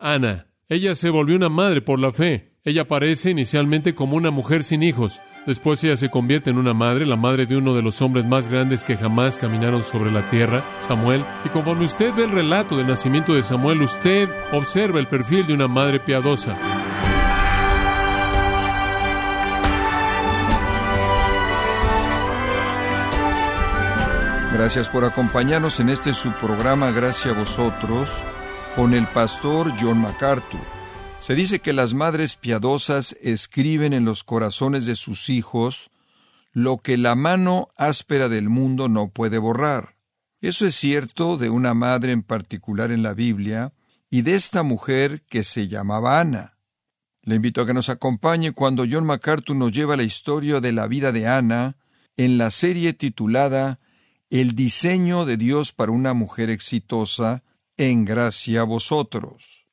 Ana. Ella se volvió una madre por la fe. Ella aparece inicialmente como una mujer sin hijos. Después ella se convierte en una madre, la madre de uno de los hombres más grandes que jamás caminaron sobre la tierra, Samuel. Y conforme usted ve el relato del nacimiento de Samuel, usted observa el perfil de una madre piadosa. Gracias por acompañarnos en este su programa Gracias a vosotros con el pastor John MacArthur. Se dice que las madres piadosas escriben en los corazones de sus hijos lo que la mano áspera del mundo no puede borrar. Eso es cierto de una madre en particular en la Biblia y de esta mujer que se llamaba Ana. Le invito a que nos acompañe cuando John MacArthur nos lleva la historia de la vida de Ana en la serie titulada el diseño de Dios para una mujer exitosa, en gracia a vosotros.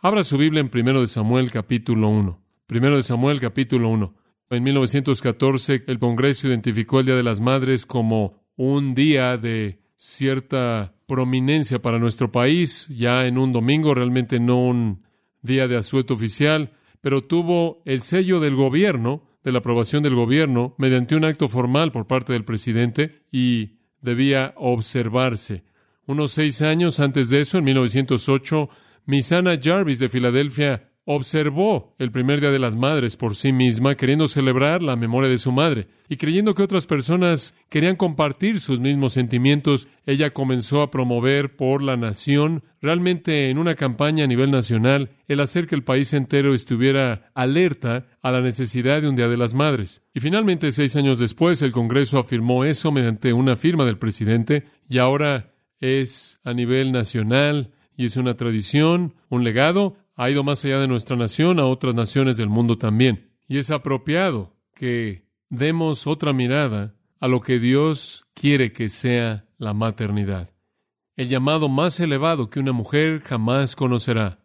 Abra su Biblia en 1 de Samuel capítulo 1. 1 de Samuel capítulo 1. En 1914 el Congreso identificó el Día de las Madres como un día de cierta prominencia para nuestro país, ya en un domingo, realmente no un día de asueto oficial, pero tuvo el sello del gobierno, de la aprobación del gobierno, mediante un acto formal por parte del presidente y debía observarse. Unos seis años antes de eso, en 1908, Misana Jarvis de Filadelfia observó el primer Día de las Madres por sí misma, queriendo celebrar la memoria de su madre, y creyendo que otras personas querían compartir sus mismos sentimientos, ella comenzó a promover por la nación, realmente en una campaña a nivel nacional, el hacer que el país entero estuviera alerta a la necesidad de un Día de las Madres. Y finalmente, seis años después, el Congreso afirmó eso mediante una firma del presidente, y ahora es a nivel nacional, y es una tradición, un legado, ha ido más allá de nuestra nación a otras naciones del mundo también. Y es apropiado que demos otra mirada a lo que Dios quiere que sea la maternidad. El llamado más elevado que una mujer jamás conocerá.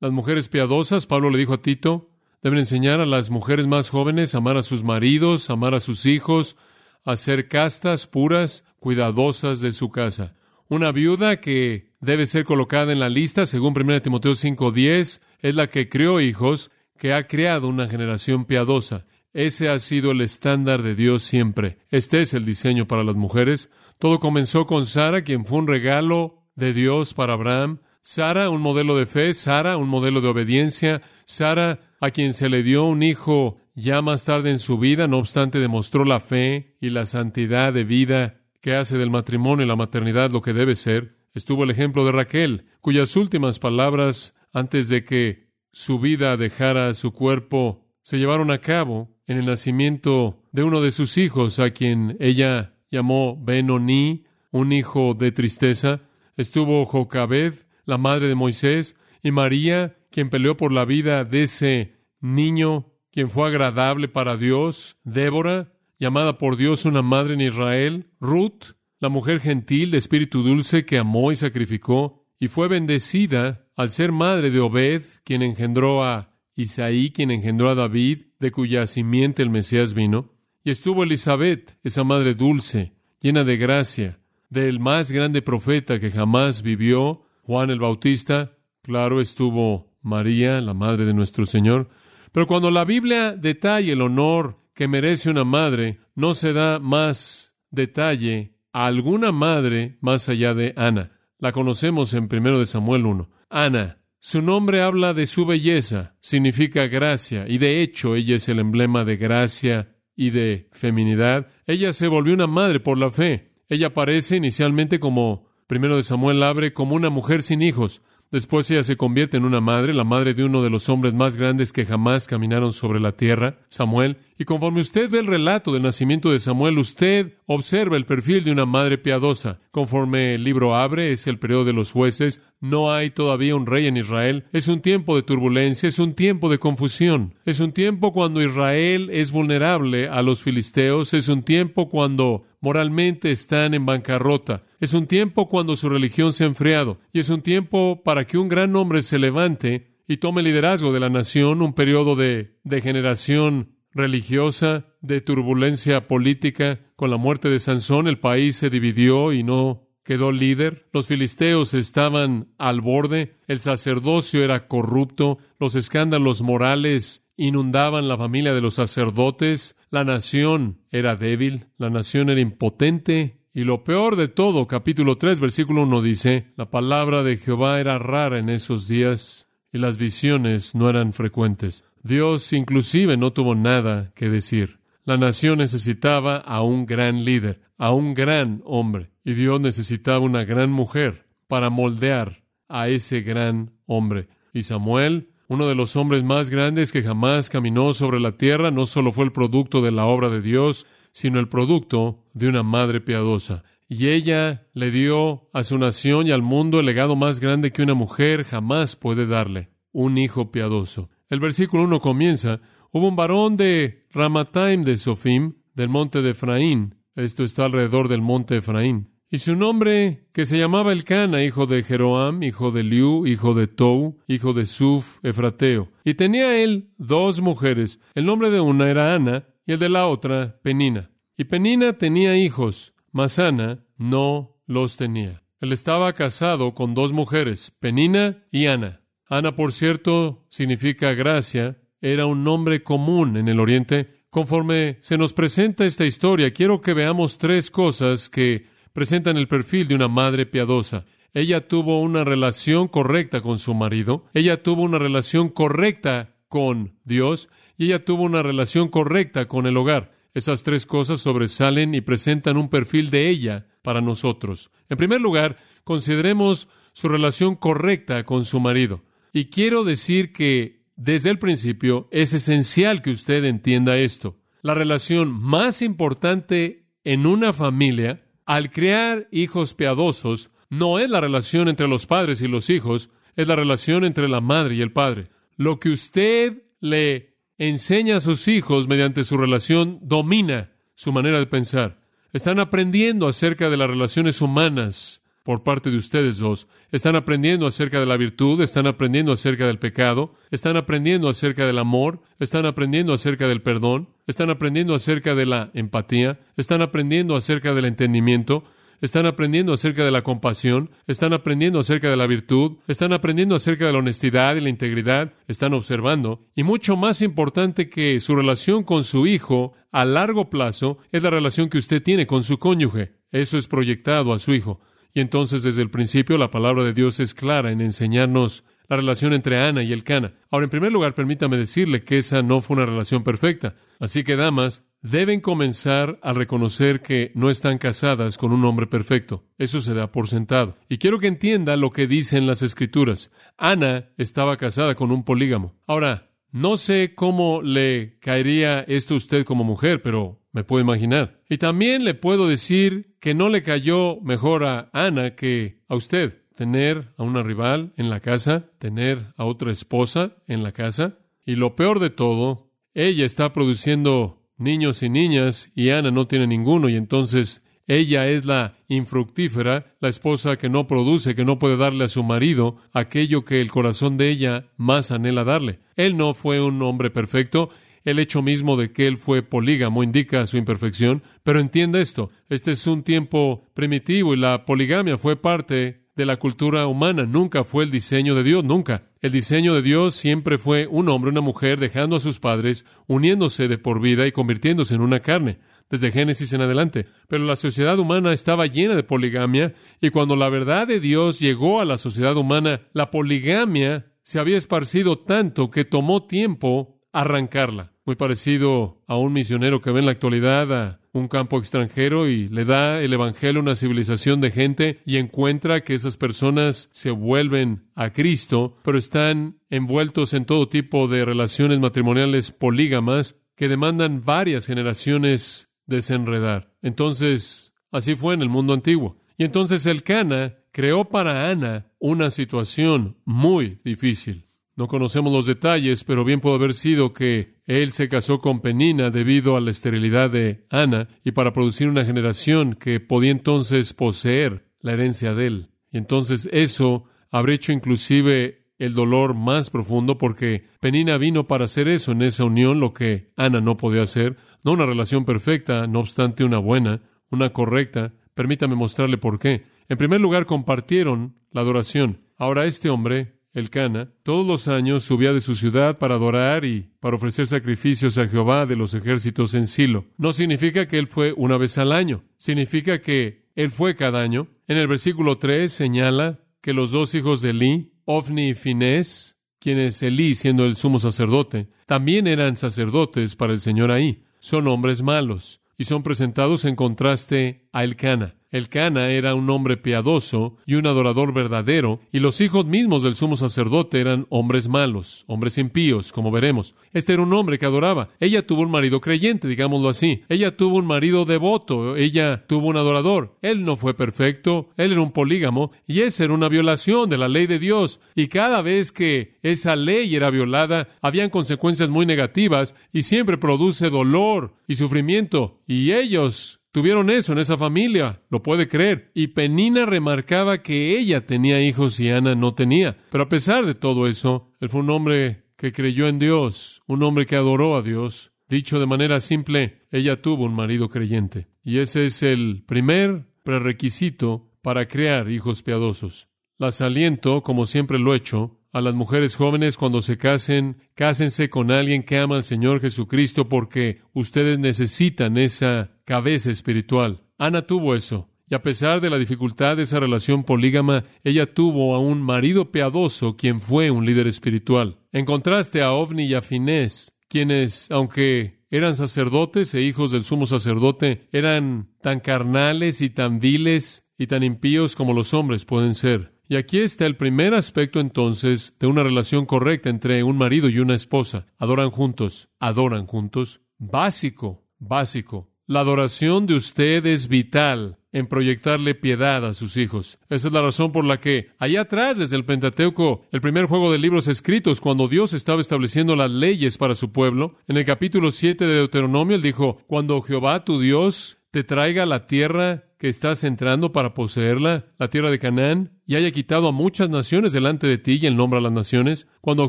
Las mujeres piadosas, Pablo le dijo a Tito, deben enseñar a las mujeres más jóvenes a amar a sus maridos, amar a sus hijos, a ser castas, puras, cuidadosas de su casa. Una viuda que debe ser colocada en la lista, según 1 Timoteo 5:10, es la que creó hijos, que ha creado una generación piadosa. Ese ha sido el estándar de Dios siempre. Este es el diseño para las mujeres. Todo comenzó con Sara, quien fue un regalo de Dios para Abraham. Sara, un modelo de fe, Sara, un modelo de obediencia, Sara, a quien se le dio un hijo ya más tarde en su vida, no obstante demostró la fe y la santidad de vida que hace del matrimonio y la maternidad lo que debe ser. Estuvo el ejemplo de Raquel, cuyas últimas palabras antes de que su vida dejara su cuerpo se llevaron a cabo en el nacimiento de uno de sus hijos, a quien ella llamó Benoni, un hijo de tristeza. Estuvo Jocabed, la madre de Moisés, y María, quien peleó por la vida de ese niño, quien fue agradable para Dios, Débora, llamada por Dios una madre en Israel, Ruth, la mujer gentil de espíritu dulce que amó y sacrificó y fue bendecida al ser madre de Obed, quien engendró a Isaí, quien engendró a David, de cuya simiente el Mesías vino, y estuvo Elizabeth, esa madre dulce, llena de gracia, del más grande profeta que jamás vivió, Juan el Bautista, claro estuvo María, la madre de nuestro Señor, pero cuando la Biblia detalla el honor que merece una madre, no se da más detalle a alguna madre más allá de Ana. La conocemos en 1 de Samuel 1. Ana. Su nombre habla de su belleza, significa gracia, y de hecho ella es el emblema de gracia y de feminidad. Ella se volvió una madre por la fe. Ella aparece inicialmente como, primero de Samuel abre, como una mujer sin hijos, Después ella se convierte en una madre, la madre de uno de los hombres más grandes que jamás caminaron sobre la tierra, Samuel. Y conforme usted ve el relato del nacimiento de Samuel, usted observa el perfil de una madre piadosa. Conforme el libro abre, es el periodo de los jueces, no hay todavía un rey en Israel. Es un tiempo de turbulencia, es un tiempo de confusión. Es un tiempo cuando Israel es vulnerable a los filisteos, es un tiempo cuando moralmente están en bancarrota. Es un tiempo cuando su religión se ha enfriado y es un tiempo para que un gran hombre se levante y tome liderazgo de la nación, un periodo de degeneración religiosa, de turbulencia política. Con la muerte de Sansón el país se dividió y no quedó líder, los filisteos estaban al borde, el sacerdocio era corrupto, los escándalos morales inundaban la familia de los sacerdotes, la nación era débil, la nación era impotente, y lo peor de todo, capítulo 3, versículo 1 dice, la palabra de Jehová era rara en esos días y las visiones no eran frecuentes. Dios inclusive no tuvo nada que decir. La nación necesitaba a un gran líder, a un gran hombre, y Dios necesitaba una gran mujer para moldear a ese gran hombre. Y Samuel, uno de los hombres más grandes que jamás caminó sobre la tierra, no solo fue el producto de la obra de Dios, sino el producto de una madre piadosa. Y ella le dio a su nación y al mundo el legado más grande que una mujer jamás puede darle, un hijo piadoso. El versículo 1 comienza, hubo un varón de Ramataim de Sofim, del monte de Efraín, esto está alrededor del monte Efraín, y su nombre, que se llamaba Elcana, hijo de Jeroam, hijo de Liu, hijo de Tou, hijo de Suf, Efrateo. Y tenía él dos mujeres, el nombre de una era Ana, y el de la otra, Penina. Y Penina tenía hijos, mas Ana no los tenía. Él estaba casado con dos mujeres, Penina y Ana. Ana, por cierto, significa gracia, era un nombre común en el Oriente. Conforme se nos presenta esta historia, quiero que veamos tres cosas que presentan el perfil de una madre piadosa. Ella tuvo una relación correcta con su marido, ella tuvo una relación correcta con Dios y ella tuvo una relación correcta con el hogar. Esas tres cosas sobresalen y presentan un perfil de ella para nosotros. En primer lugar, consideremos su relación correcta con su marido. Y quiero decir que desde el principio es esencial que usted entienda esto. La relación más importante en una familia al crear hijos piadosos no es la relación entre los padres y los hijos, es la relación entre la madre y el padre. Lo que usted le enseña a sus hijos mediante su relación domina su manera de pensar. Están aprendiendo acerca de las relaciones humanas por parte de ustedes dos. Están aprendiendo acerca de la virtud, están aprendiendo acerca del pecado, están aprendiendo acerca del amor, están aprendiendo acerca del perdón, están aprendiendo acerca de la empatía, están aprendiendo acerca del entendimiento, están aprendiendo acerca de la compasión, están aprendiendo acerca de la virtud, están aprendiendo acerca de la honestidad y la integridad, están observando, y mucho más importante que su relación con su hijo a largo plazo es la relación que usted tiene con su cónyuge. Eso es proyectado a su hijo. Y entonces desde el principio la palabra de Dios es clara en enseñarnos la relación entre Ana y el Cana. Ahora, en primer lugar, permítame decirle que esa no fue una relación perfecta. Así que, damas, deben comenzar a reconocer que no están casadas con un hombre perfecto. Eso se da por sentado. Y quiero que entienda lo que dicen las escrituras. Ana estaba casada con un polígamo. Ahora, no sé cómo le caería esto a usted como mujer, pero me puedo imaginar. Y también le puedo decir que no le cayó mejor a Ana que a usted. Tener a una rival en la casa, tener a otra esposa en la casa. Y lo peor de todo, ella está produciendo niños y niñas y Ana no tiene ninguno y entonces ella es la infructífera, la esposa que no produce, que no puede darle a su marido aquello que el corazón de ella más anhela darle. Él no fue un hombre perfecto, el hecho mismo de que él fue polígamo indica su imperfección, pero entienda esto, este es un tiempo primitivo y la poligamia fue parte de la cultura humana, nunca fue el diseño de Dios, nunca. El diseño de Dios siempre fue un hombre, una mujer dejando a sus padres, uniéndose de por vida y convirtiéndose en una carne, desde Génesis en adelante. Pero la sociedad humana estaba llena de poligamia y cuando la verdad de Dios llegó a la sociedad humana, la poligamia se había esparcido tanto que tomó tiempo arrancarla muy parecido a un misionero que ve en la actualidad a un campo extranjero y le da el Evangelio a una civilización de gente y encuentra que esas personas se vuelven a Cristo, pero están envueltos en todo tipo de relaciones matrimoniales polígamas que demandan varias generaciones desenredar. Entonces, así fue en el mundo antiguo. Y entonces el Cana creó para Ana una situación muy difícil. No conocemos los detalles, pero bien puede haber sido que él se casó con Penina debido a la esterilidad de Ana y para producir una generación que podía entonces poseer la herencia de él. Y entonces eso habría hecho inclusive el dolor más profundo porque Penina vino para hacer eso en esa unión, lo que Ana no podía hacer. No una relación perfecta, no obstante una buena, una correcta. Permítame mostrarle por qué. En primer lugar, compartieron la adoración. Ahora este hombre, el Cana, todos los años subía de su ciudad para adorar y para ofrecer sacrificios a Jehová de los ejércitos en Silo. No significa que él fue una vez al año, significa que él fue cada año. En el versículo 3 señala que los dos hijos de Elí, Ofni y Finés, quienes Elí siendo el sumo sacerdote, también eran sacerdotes para el Señor ahí. Son hombres malos y son presentados en contraste a Elcana. Elcana era un hombre piadoso y un adorador verdadero, y los hijos mismos del sumo sacerdote eran hombres malos, hombres impíos, como veremos. Este era un hombre que adoraba. Ella tuvo un marido creyente, digámoslo así. Ella tuvo un marido devoto, ella tuvo un adorador. Él no fue perfecto, él era un polígamo, y esa era una violación de la ley de Dios. Y cada vez que esa ley era violada, habían consecuencias muy negativas, y siempre produce dolor y sufrimiento. Y ellos Tuvieron eso en esa familia, lo puede creer. Y Penina remarcaba que ella tenía hijos y Ana no tenía. Pero a pesar de todo eso, él fue un hombre que creyó en Dios, un hombre que adoró a Dios. Dicho de manera simple, ella tuvo un marido creyente. Y ese es el primer prerequisito para crear hijos piadosos. Las aliento, como siempre lo he hecho, a las mujeres jóvenes cuando se casen, cásense con alguien que ama al Señor Jesucristo porque ustedes necesitan esa cabeza espiritual. Ana tuvo eso. Y a pesar de la dificultad de esa relación polígama, ella tuvo a un marido piadoso quien fue un líder espiritual. En contraste a Ovni y a Finés, quienes, aunque eran sacerdotes e hijos del sumo sacerdote, eran tan carnales y tan viles y tan impíos como los hombres pueden ser. Y aquí está el primer aspecto entonces de una relación correcta entre un marido y una esposa. Adoran juntos, adoran juntos. Básico, básico. La adoración de usted es vital en proyectarle piedad a sus hijos. Esa es la razón por la que allá atrás, desde el Pentateuco, el primer juego de libros escritos, cuando Dios estaba estableciendo las leyes para su pueblo, en el capítulo 7 de Deuteronomio, él dijo, cuando Jehová tu Dios te traiga la tierra que estás entrando para poseerla, la tierra de Canaán, y haya quitado a muchas naciones delante de ti y el nombre a las naciones, cuando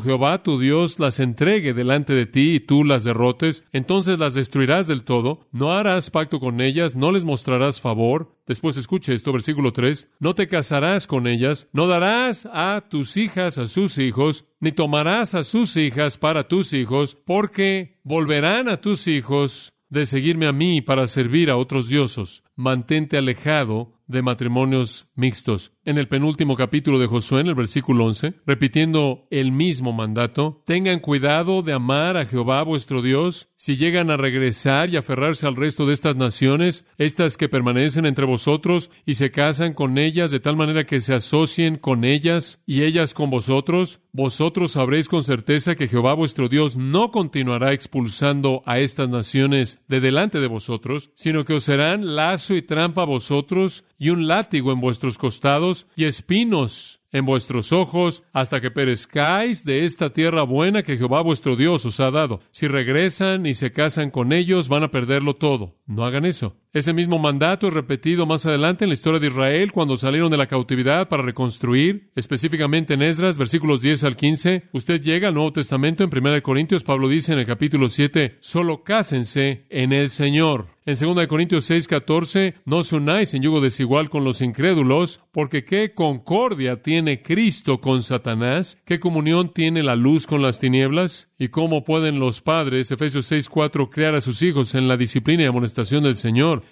Jehová tu Dios las entregue delante de ti y tú las derrotes, entonces las destruirás del todo, no harás pacto con ellas, no les mostrarás favor. Después escuche esto, versículo 3, no te casarás con ellas, no darás a tus hijas a sus hijos, ni tomarás a sus hijas para tus hijos, porque volverán a tus hijos de seguirme a mí para servir a otros dioses. Mantente alejado de matrimonios mixtos. En el penúltimo capítulo de Josué, en el versículo 11, repitiendo el mismo mandato, tengan cuidado de amar a Jehová vuestro Dios. Si llegan a regresar y aferrarse al resto de estas naciones, estas que permanecen entre vosotros, y se casan con ellas de tal manera que se asocien con ellas y ellas con vosotros, vosotros sabréis con certeza que Jehová vuestro Dios no continuará expulsando a estas naciones de delante de vosotros, sino que os serán y trampa a vosotros y un látigo en vuestros costados y espinos en vuestros ojos hasta que perezcáis de esta tierra buena que Jehová vuestro Dios os ha dado. Si regresan y se casan con ellos, van a perderlo todo. No hagan eso. Ese mismo mandato es repetido más adelante en la historia de Israel cuando salieron de la cautividad para reconstruir, específicamente en Esdras, versículos 10 al 15. Usted llega al Nuevo Testamento en 1 Corintios, Pablo dice en el capítulo 7, solo cásense en el Señor. En 2 Corintios 6, 14, no os unáis en yugo desigual con los incrédulos, porque qué concordia tiene Cristo con Satanás, qué comunión tiene la luz con las tinieblas, y cómo pueden los padres, Efesios 6, 4, crear a sus hijos en la disciplina y amonestación del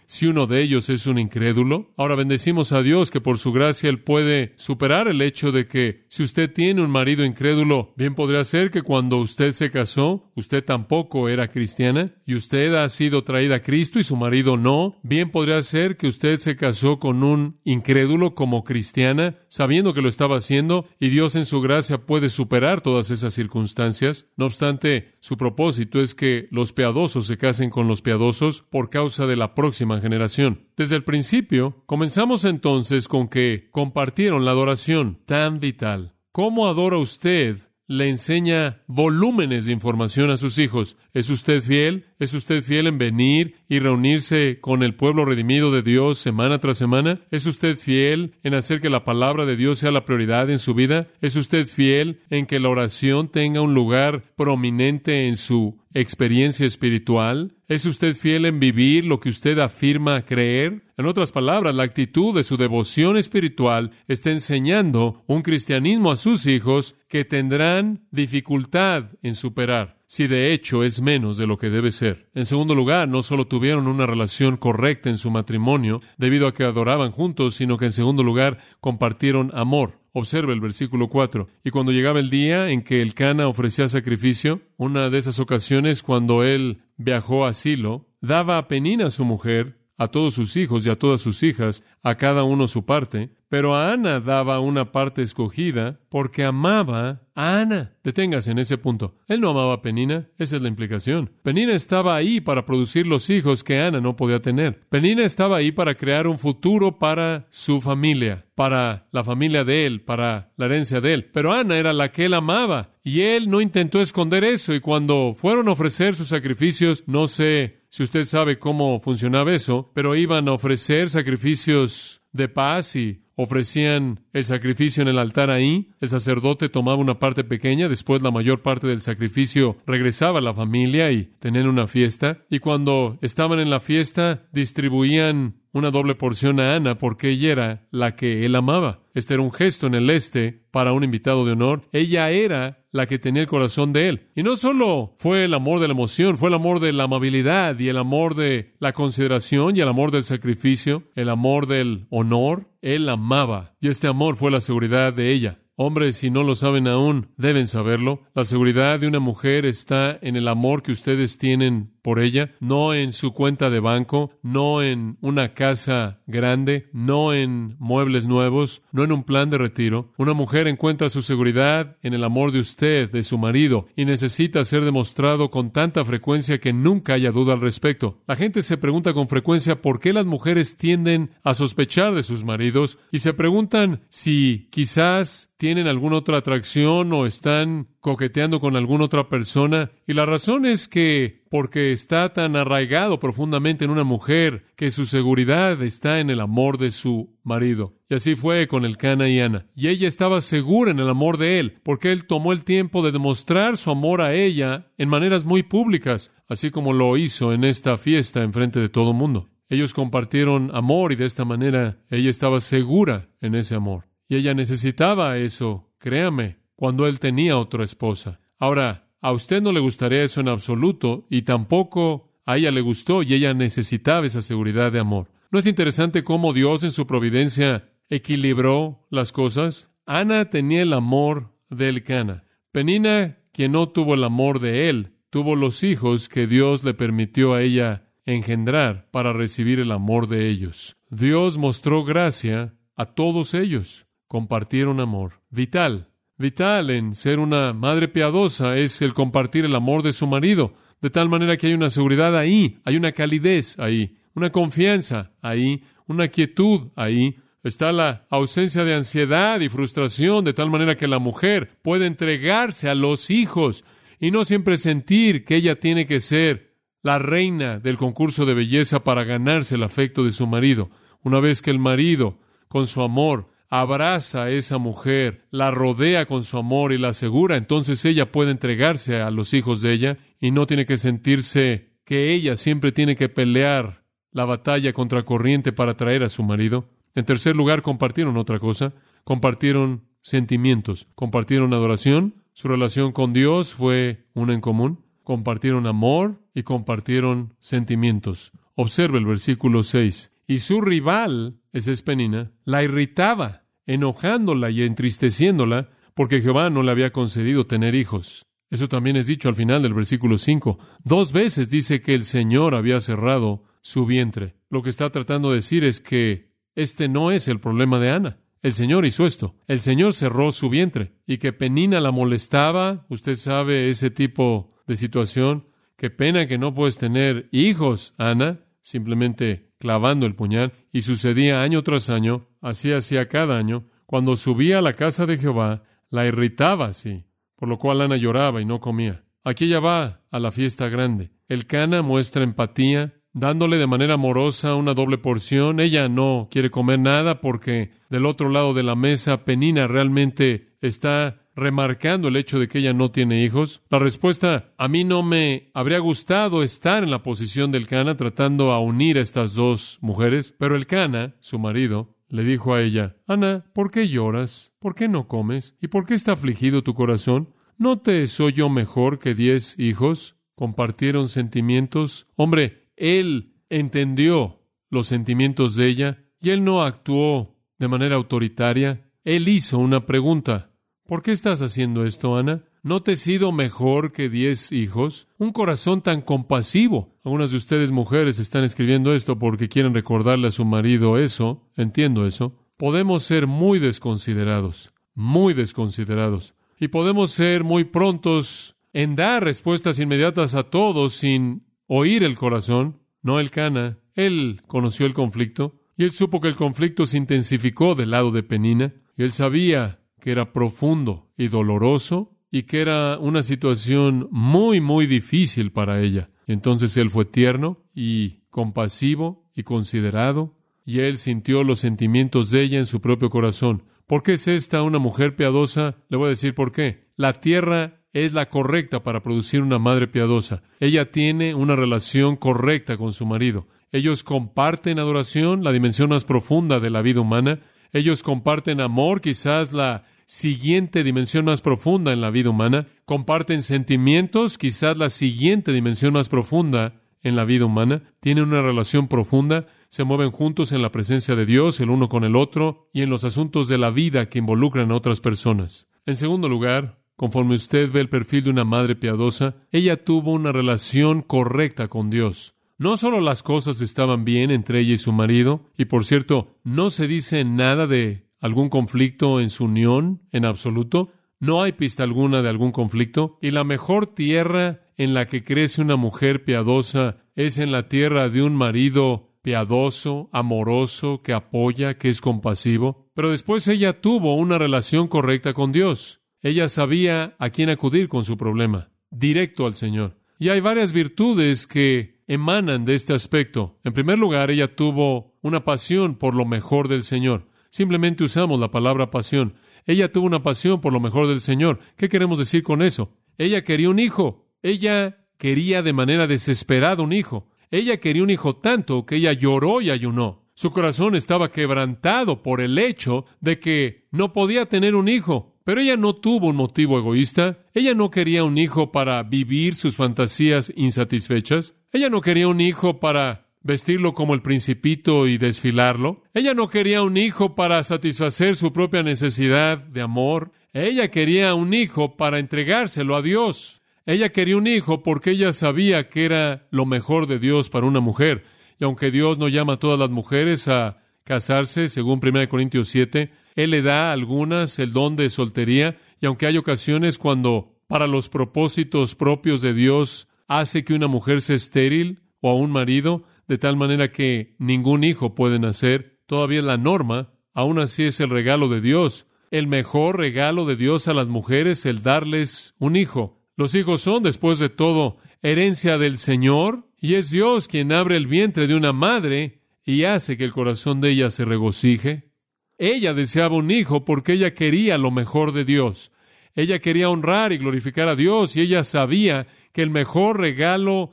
Si uno de ellos es un incrédulo. Ahora bendecimos a Dios que por su gracia Él puede superar el hecho de que si usted tiene un marido incrédulo, bien podría ser que cuando usted se casó, usted tampoco era cristiana, y usted ha sido traída a Cristo y su marido no, bien podría ser que usted se casó con un incrédulo como cristiana, sabiendo que lo estaba haciendo, y Dios en su gracia puede superar todas esas circunstancias. No obstante, su propósito es que los piadosos se casen con los piadosos por causa de la próxima generación. Desde el principio, comenzamos entonces con que compartieron la adoración tan vital. ¿Cómo adora usted le enseña volúmenes de información a sus hijos. ¿Es usted fiel? ¿Es usted fiel en venir y reunirse con el pueblo redimido de Dios semana tras semana? ¿Es usted fiel en hacer que la palabra de Dios sea la prioridad en su vida? ¿Es usted fiel en que la oración tenga un lugar prominente en su experiencia espiritual? ¿Es usted fiel en vivir lo que usted afirma creer? En otras palabras, la actitud de su devoción espiritual está enseñando un cristianismo a sus hijos que tendrán dificultad en superar, si de hecho es menos de lo que debe ser. En segundo lugar, no solo tuvieron una relación correcta en su matrimonio debido a que adoraban juntos, sino que en segundo lugar compartieron amor. Observe el versículo 4. Y cuando llegaba el día en que el Cana ofrecía sacrificio, una de esas ocasiones cuando él viajó a Silo, daba a Penina su mujer, a todos sus hijos y a todas sus hijas, a cada uno su parte, pero a Ana daba una parte escogida porque amaba a Ana. Deténgase en ese punto. Él no amaba a Penina, esa es la implicación. Penina estaba ahí para producir los hijos que Ana no podía tener. Penina estaba ahí para crear un futuro para su familia, para la familia de él, para la herencia de él. Pero Ana era la que él amaba y él no intentó esconder eso y cuando fueron a ofrecer sus sacrificios, no sé si usted sabe cómo funcionaba eso, pero iban a ofrecer sacrificios de paz y ofrecían el sacrificio en el altar ahí, el sacerdote tomaba una parte pequeña, después la mayor parte del sacrificio regresaba a la familia y tenían una fiesta, y cuando estaban en la fiesta distribuían una doble porción a Ana porque ella era la que él amaba. Este era un gesto en el este para un invitado de honor. Ella era la que tenía el corazón de él. Y no solo fue el amor de la emoción, fue el amor de la amabilidad y el amor de la consideración y el amor del sacrificio, el amor del honor. Él amaba y este amor fue la seguridad de ella. Hombres, si no lo saben aún, deben saberlo. La seguridad de una mujer está en el amor que ustedes tienen por ella, no en su cuenta de banco, no en una casa grande, no en muebles nuevos, no en un plan de retiro. Una mujer encuentra su seguridad en el amor de usted, de su marido, y necesita ser demostrado con tanta frecuencia que nunca haya duda al respecto. La gente se pregunta con frecuencia por qué las mujeres tienden a sospechar de sus maridos y se preguntan si quizás tienen alguna otra atracción o están coqueteando con alguna otra persona. Y la razón es que porque está tan arraigado profundamente en una mujer que su seguridad está en el amor de su marido. Y así fue con el Cana y Ana. Y ella estaba segura en el amor de él, porque él tomó el tiempo de demostrar su amor a ella en maneras muy públicas, así como lo hizo en esta fiesta en frente de todo el mundo. Ellos compartieron amor y de esta manera ella estaba segura en ese amor. Y ella necesitaba eso, créame, cuando él tenía otra esposa. Ahora, a usted no le gustaría eso en absoluto y tampoco a ella le gustó y ella necesitaba esa seguridad de amor. ¿No es interesante cómo Dios en su providencia equilibró las cosas? Ana tenía el amor de Cana. Penina, quien no tuvo el amor de él, tuvo los hijos que Dios le permitió a ella engendrar para recibir el amor de ellos. Dios mostró gracia a todos ellos. Compartieron amor. Vital vital en ser una madre piadosa es el compartir el amor de su marido, de tal manera que hay una seguridad ahí, hay una calidez ahí, una confianza ahí, una quietud ahí. Está la ausencia de ansiedad y frustración, de tal manera que la mujer puede entregarse a los hijos y no siempre sentir que ella tiene que ser la reina del concurso de belleza para ganarse el afecto de su marido. Una vez que el marido, con su amor, abraza a esa mujer, la rodea con su amor y la asegura, entonces ella puede entregarse a los hijos de ella y no tiene que sentirse que ella siempre tiene que pelear la batalla contra corriente para traer a su marido. En tercer lugar, compartieron otra cosa, compartieron sentimientos, compartieron adoración, su relación con Dios fue una en común, compartieron amor y compartieron sentimientos. Observe el versículo 6. Y su rival, esa es Penina, la irritaba, enojándola y entristeciéndola, porque Jehová no le había concedido tener hijos. Eso también es dicho al final del versículo 5. Dos veces dice que el Señor había cerrado su vientre. Lo que está tratando de decir es que este no es el problema de Ana. El Señor hizo esto. El Señor cerró su vientre y que Penina la molestaba. Usted sabe ese tipo de situación. Qué pena que no puedes tener hijos, Ana. Simplemente clavando el puñal, y sucedía año tras año, así hacía cada año, cuando subía a la casa de Jehová, la irritaba así, por lo cual Ana lloraba y no comía. Aquí va a la fiesta grande. El Cana muestra empatía, dándole de manera amorosa una doble porción. Ella no quiere comer nada porque del otro lado de la mesa Penina realmente está remarcando el hecho de que ella no tiene hijos? La respuesta, a mí no me habría gustado estar en la posición del Cana tratando a unir a estas dos mujeres, pero el Cana, su marido, le dijo a ella, Ana, ¿por qué lloras? ¿Por qué no comes? ¿Y por qué está afligido tu corazón? ¿No te soy yo mejor que diez hijos? Compartieron sentimientos. Hombre, él entendió los sentimientos de ella y él no actuó de manera autoritaria. Él hizo una pregunta. ¿Por qué estás haciendo esto, Ana? ¿No te he sido mejor que diez hijos? Un corazón tan compasivo. Algunas de ustedes mujeres están escribiendo esto porque quieren recordarle a su marido eso. Entiendo eso. Podemos ser muy desconsiderados, muy desconsiderados. Y podemos ser muy prontos en dar respuestas inmediatas a todos sin oír el corazón. No el cana. Él conoció el conflicto y él supo que el conflicto se intensificó del lado de Penina y él sabía que era profundo y doloroso y que era una situación muy, muy difícil para ella. entonces él fue tierno y compasivo y considerado, y él sintió los sentimientos de ella en su propio corazón. ¿Por qué es esta una mujer piadosa? Le voy a decir por qué. La tierra es la correcta para producir una madre piadosa. Ella tiene una relación correcta con su marido. Ellos comparten adoración, la dimensión más profunda de la vida humana. Ellos comparten amor, quizás la siguiente dimensión más profunda en la vida humana, comparten sentimientos, quizás la siguiente dimensión más profunda en la vida humana, tienen una relación profunda, se mueven juntos en la presencia de Dios, el uno con el otro, y en los asuntos de la vida que involucran a otras personas. En segundo lugar, conforme usted ve el perfil de una madre piadosa, ella tuvo una relación correcta con Dios. No solo las cosas estaban bien entre ella y su marido, y por cierto, no se dice nada de algún conflicto en su unión en absoluto. No hay pista alguna de algún conflicto. Y la mejor tierra en la que crece una mujer piadosa es en la tierra de un marido piadoso, amoroso, que apoya, que es compasivo. Pero después ella tuvo una relación correcta con Dios. Ella sabía a quién acudir con su problema, directo al Señor. Y hay varias virtudes que emanan de este aspecto. En primer lugar, ella tuvo una pasión por lo mejor del Señor. Simplemente usamos la palabra pasión. Ella tuvo una pasión por lo mejor del Señor. ¿Qué queremos decir con eso? Ella quería un hijo. Ella quería de manera desesperada un hijo. Ella quería un hijo tanto que ella lloró y ayunó. Su corazón estaba quebrantado por el hecho de que no podía tener un hijo. Pero ella no tuvo un motivo egoísta. Ella no quería un hijo para vivir sus fantasías insatisfechas. Ella no quería un hijo para vestirlo como el principito y desfilarlo. Ella no quería un hijo para satisfacer su propia necesidad de amor. Ella quería un hijo para entregárselo a Dios. Ella quería un hijo porque ella sabía que era lo mejor de Dios para una mujer. Y aunque Dios no llama a todas las mujeres a casarse, según 1 Corintios 7, Él le da a algunas el don de soltería. Y aunque hay ocasiones cuando, para los propósitos propios de Dios, hace que una mujer sea estéril o a un marido, de tal manera que ningún hijo puede nacer. Todavía es la norma, aún así es el regalo de Dios. El mejor regalo de Dios a las mujeres, el darles un hijo. Los hijos son, después de todo, herencia del Señor, y es Dios quien abre el vientre de una madre y hace que el corazón de ella se regocije. Ella deseaba un hijo porque ella quería lo mejor de Dios. Ella quería honrar y glorificar a Dios y ella sabía que el mejor regalo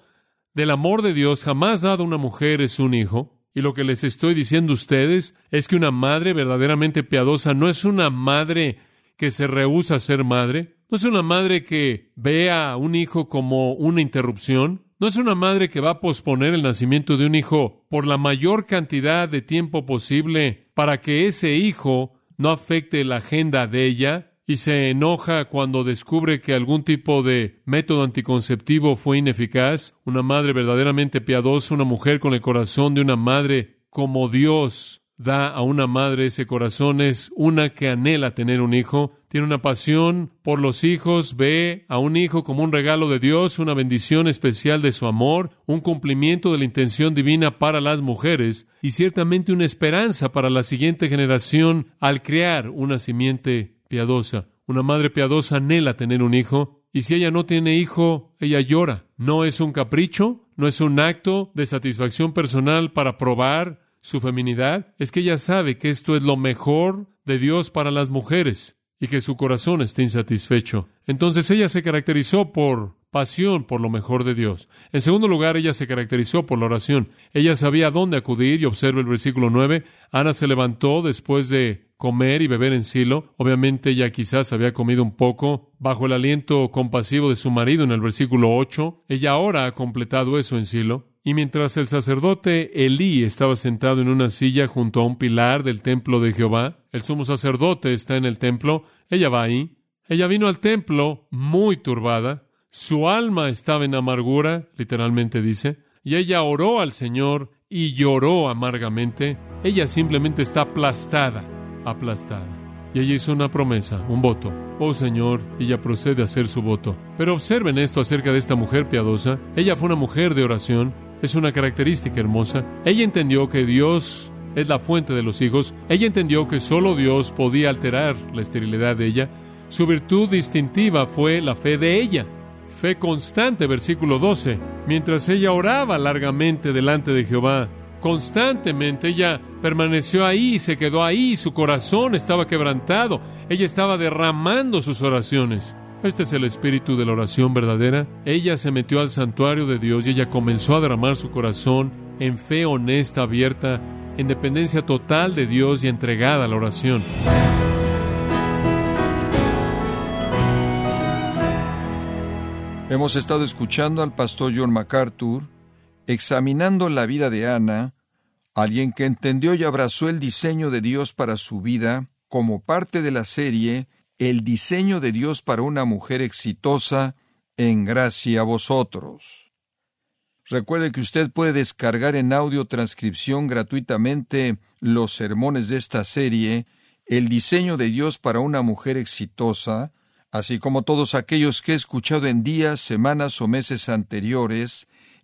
del amor de Dios jamás dado a una mujer es un hijo. Y lo que les estoy diciendo a ustedes es que una madre verdaderamente piadosa no es una madre que se rehúsa a ser madre, no es una madre que vea a un hijo como una interrupción, no es una madre que va a posponer el nacimiento de un hijo por la mayor cantidad de tiempo posible para que ese hijo no afecte la agenda de ella, y se enoja cuando descubre que algún tipo de método anticonceptivo fue ineficaz, una madre verdaderamente piadosa, una mujer con el corazón de una madre como Dios da a una madre ese corazón, es una que anhela tener un hijo, tiene una pasión por los hijos, ve a un hijo como un regalo de Dios, una bendición especial de su amor, un cumplimiento de la intención divina para las mujeres y ciertamente una esperanza para la siguiente generación al crear una simiente piadosa. Una madre piadosa anhela tener un hijo, y si ella no tiene hijo, ella llora. No es un capricho, no es un acto de satisfacción personal para probar su feminidad, es que ella sabe que esto es lo mejor de Dios para las mujeres. y que su corazón esté insatisfecho. Entonces ella se caracterizó por pasión por lo mejor de Dios. En segundo lugar, ella se caracterizó por la oración. Ella sabía dónde acudir y observa el versículo 9. Ana se levantó después de comer y beber en Silo. Obviamente ella quizás había comido un poco bajo el aliento compasivo de su marido en el versículo 8. Ella ahora ha completado eso en Silo. Y mientras el sacerdote Elí estaba sentado en una silla junto a un pilar del templo de Jehová, el sumo sacerdote está en el templo, ella va ahí. Ella vino al templo muy turbada, su alma estaba en amargura, literalmente dice, y ella oró al Señor y lloró amargamente. Ella simplemente está aplastada, aplastada. Y ella hizo una promesa, un voto. Oh Señor, ella procede a hacer su voto. Pero observen esto acerca de esta mujer piadosa. Ella fue una mujer de oración. Es una característica hermosa. Ella entendió que Dios es la fuente de los hijos. Ella entendió que solo Dios podía alterar la esterilidad de ella. Su virtud distintiva fue la fe de ella fe constante, versículo 12. Mientras ella oraba largamente delante de Jehová, constantemente ella permaneció ahí, se quedó ahí, su corazón estaba quebrantado, ella estaba derramando sus oraciones. Este es el espíritu de la oración verdadera. Ella se metió al santuario de Dios y ella comenzó a derramar su corazón en fe honesta, abierta, en dependencia total de Dios y entregada a la oración. Hemos estado escuchando al pastor John MacArthur examinando la vida de Ana, alguien que entendió y abrazó el diseño de Dios para su vida como parte de la serie El diseño de Dios para una mujer exitosa en gracia a vosotros. Recuerde que usted puede descargar en audio transcripción gratuitamente los sermones de esta serie El diseño de Dios para una mujer exitosa, así como todos aquellos que he escuchado en días, semanas o meses anteriores,